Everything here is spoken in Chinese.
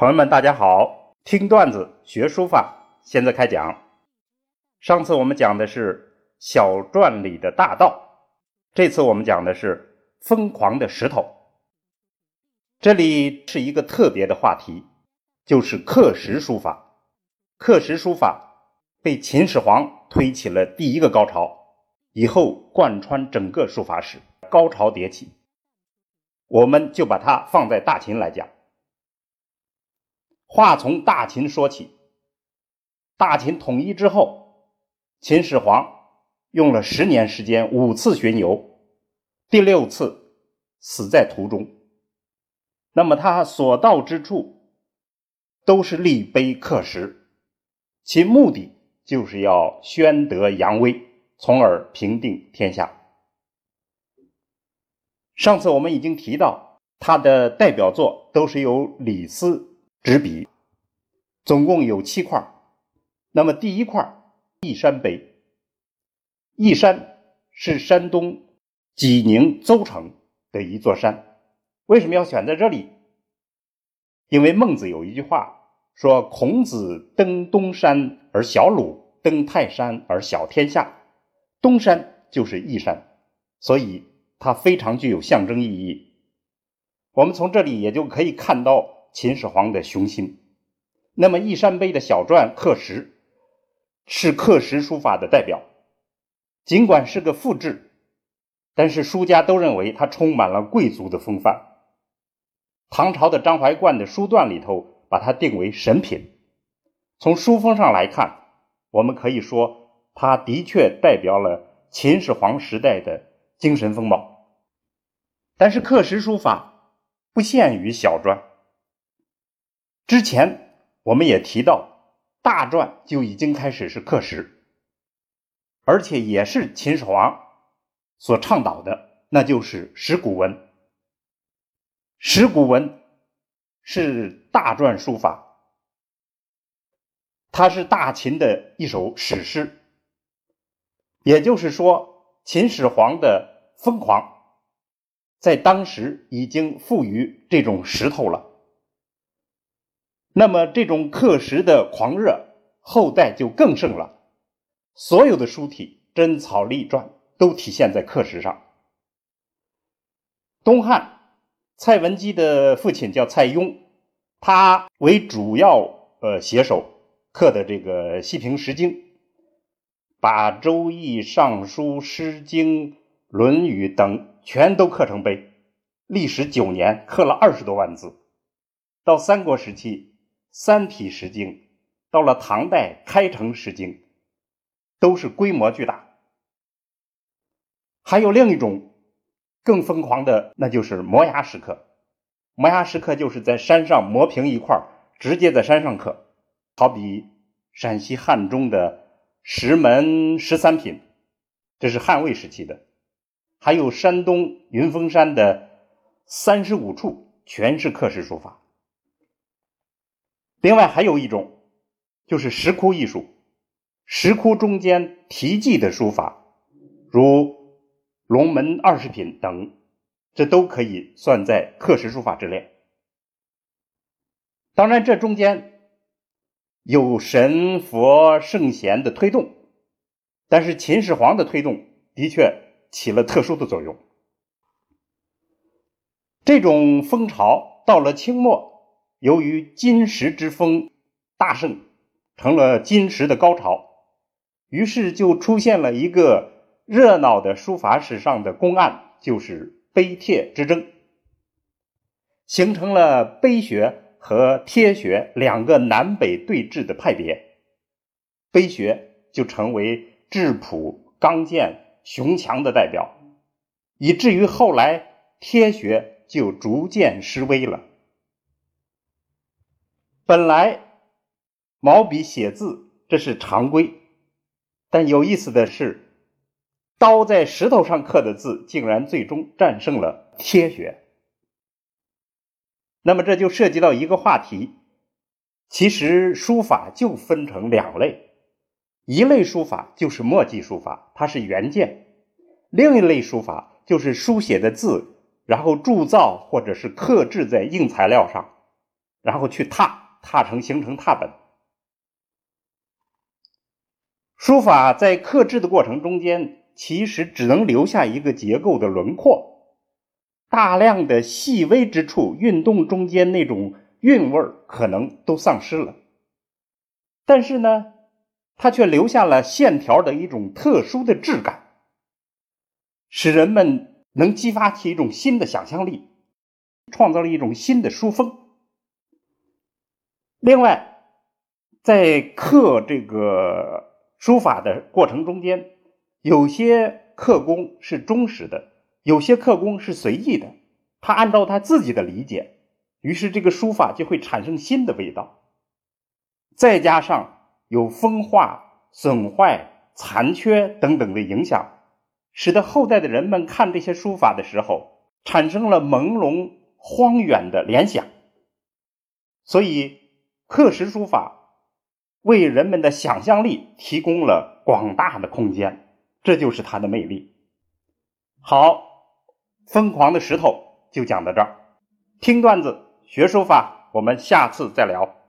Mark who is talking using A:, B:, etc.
A: 朋友们，大家好！听段子学书法，现在开讲。上次我们讲的是小篆里的大道，这次我们讲的是疯狂的石头。这里是一个特别的话题，就是刻石书法。刻石书法被秦始皇推起了第一个高潮，以后贯穿整个书法史，高潮迭起。我们就把它放在大秦来讲。话从大秦说起。大秦统一之后，秦始皇用了十年时间，五次巡游，第六次死在途中。那么他所到之处，都是立碑刻石，其目的就是要宣德扬威，从而平定天下。上次我们已经提到，他的代表作都是由李斯。执笔，总共有七块。那么第一块义山碑，义山是山东济宁邹城的一座山。为什么要选在这里？因为孟子有一句话说：“孔子登东山而小鲁，登泰山而小天下。”东山就是义山，所以它非常具有象征意义。我们从这里也就可以看到。秦始皇的雄心，那么义山碑的小篆刻石是刻石书法的代表，尽管是个复制，但是书家都认为它充满了贵族的风范。唐朝的张怀灌的书段里头把它定为神品。从书风上来看，我们可以说它的确代表了秦始皇时代的精神风貌。但是刻石书法不限于小篆。之前我们也提到，大篆就已经开始是刻石，而且也是秦始皇所倡导的，那就是石鼓文。石鼓文是大篆书法，它是大秦的一首史诗。也就是说，秦始皇的疯狂，在当时已经赋予这种石头了。那么，这种刻石的狂热，后代就更盛了。所有的书体、真草、隶篆都体现在刻石上。东汉蔡文姬的父亲叫蔡邕，他为主要呃写手，刻的这个《西平石经》，把《周易》《尚书》《诗经》《论语》等全都刻成碑，历时九年，刻了二十多万字。到三国时期。三体石经到了唐代开成石经，都是规模巨大。还有另一种更疯狂的，那就是摩崖石刻。摩崖石刻就是在山上磨平一块，直接在山上刻。好比陕西汉中的石门十三品，这是汉魏时期的；还有山东云峰山的三十五处，全是刻石书法。另外还有一种，就是石窟艺术，石窟中间题记的书法，如龙门二十品等，这都可以算在刻石书法之列。当然，这中间有神佛圣贤的推动，但是秦始皇的推动的确起了特殊的作用。这种风潮到了清末。由于金石之风大盛，成了金石的高潮，于是就出现了一个热闹的书法史上的公案，就是碑帖之争，形成了碑学和帖学两个南北对峙的派别，碑学就成为质朴刚健雄强的代表，以至于后来帖学就逐渐失威了。本来毛笔写字这是常规，但有意思的是，刀在石头上刻的字竟然最终战胜了帖学。那么这就涉及到一个话题：其实书法就分成两类，一类书法就是墨迹书法，它是原件；另一类书法就是书写的字，然后铸造或者是刻制在硬材料上。然后去拓，拓成形成拓本。书法在刻制的过程中间，其实只能留下一个结构的轮廓，大量的细微之处、运动中间那种韵味可能都丧失了。但是呢，它却留下了线条的一种特殊的质感，使人们能激发起一种新的想象力，创造了一种新的书风。另外，在刻这个。书法的过程中间，有些刻工是忠实的，有些刻工是随意的。他按照他自己的理解，于是这个书法就会产生新的味道。再加上有风化、损坏、残缺等等的影响，使得后代的人们看这些书法的时候，产生了朦胧、荒远的联想。所以，刻石书法。为人们的想象力提供了广大的空间，这就是它的魅力。好，疯狂的石头就讲到这儿。听段子学书法，我们下次再聊。